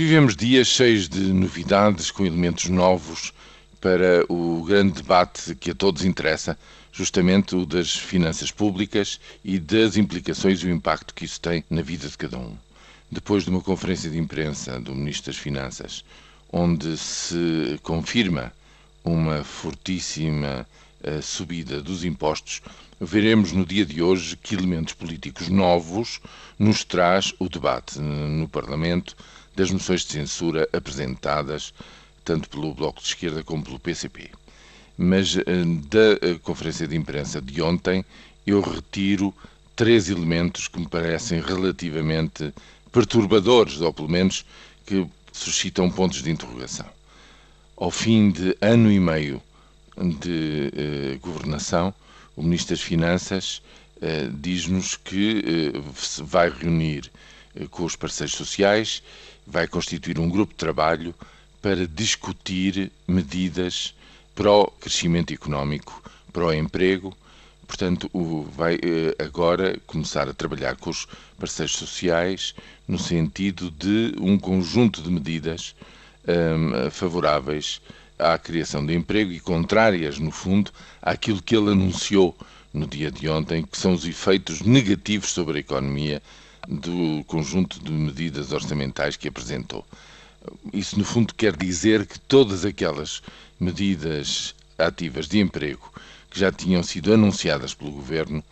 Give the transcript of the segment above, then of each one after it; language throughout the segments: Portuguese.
Vivemos dias cheios de novidades, com elementos novos para o grande debate que a todos interessa, justamente o das finanças públicas e das implicações e o impacto que isso tem na vida de cada um. Depois de uma conferência de imprensa do Ministro das Finanças, onde se confirma uma fortíssima uh, subida dos impostos, veremos no dia de hoje que elementos políticos novos nos traz o debate no Parlamento das moções de censura apresentadas tanto pelo Bloco de Esquerda como pelo PCP. Mas uh, da uh, conferência de imprensa de ontem eu retiro três elementos que me parecem relativamente perturbadores, ou pelo menos que suscitam pontos de interrogação. Ao fim de ano e meio de eh, governação, o Ministro das Finanças eh, diz-nos que eh, vai reunir eh, com os parceiros sociais, vai constituir um grupo de trabalho para discutir medidas para o crescimento económico, para o emprego. Portanto, vai eh, agora começar a trabalhar com os parceiros sociais no sentido de um conjunto de medidas um, favoráveis à criação de emprego e contrárias, no fundo, àquilo que ele anunciou no dia de ontem, que são os efeitos negativos sobre a economia do conjunto de medidas orçamentais que apresentou. Isso, no fundo, quer dizer que todas aquelas medidas ativas de emprego que já tinham sido anunciadas pelo governo,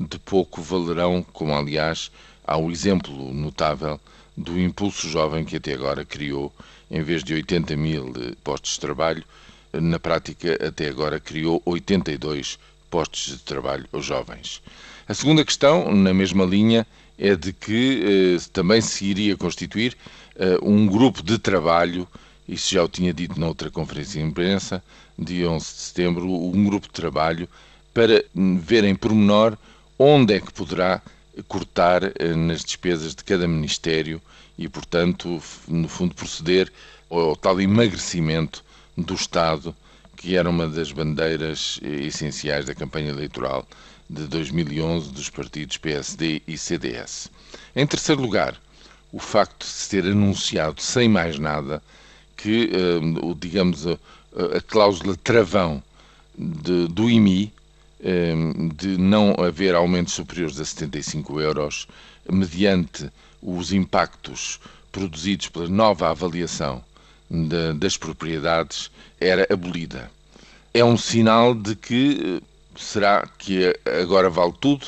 de pouco valerão, como aliás há o exemplo notável do Impulso Jovem que até agora criou, em vez de 80 mil postos de trabalho, na prática até agora criou 82 postos de trabalho aos jovens. A segunda questão, na mesma linha, é de que eh, também se iria constituir eh, um grupo de trabalho, isso já o tinha dito noutra conferência de imprensa, dia 11 de setembro, um grupo de trabalho para ver em pormenor onde é que poderá cortar eh, nas despesas de cada Ministério e, portanto, no fundo, proceder ao tal emagrecimento do Estado, que era uma das bandeiras eh, essenciais da campanha eleitoral de 2011 dos partidos PSD e CDS. Em terceiro lugar, o facto de se ter anunciado sem mais nada que, eh, digamos, a, cláusula travão de, do IMI, de não haver aumentos superiores a 75 euros mediante os impactos produzidos pela nova avaliação de, das propriedades era abolida. É um sinal de que será que agora vale tudo?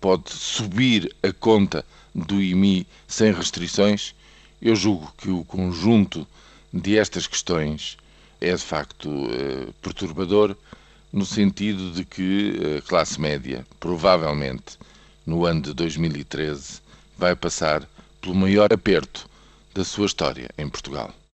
Pode subir a conta do IMI sem restrições? Eu julgo que o conjunto de estas questões é de facto eh, perturbador no sentido de que a classe média, provavelmente no ano de 2013, vai passar pelo maior aperto da sua história em Portugal.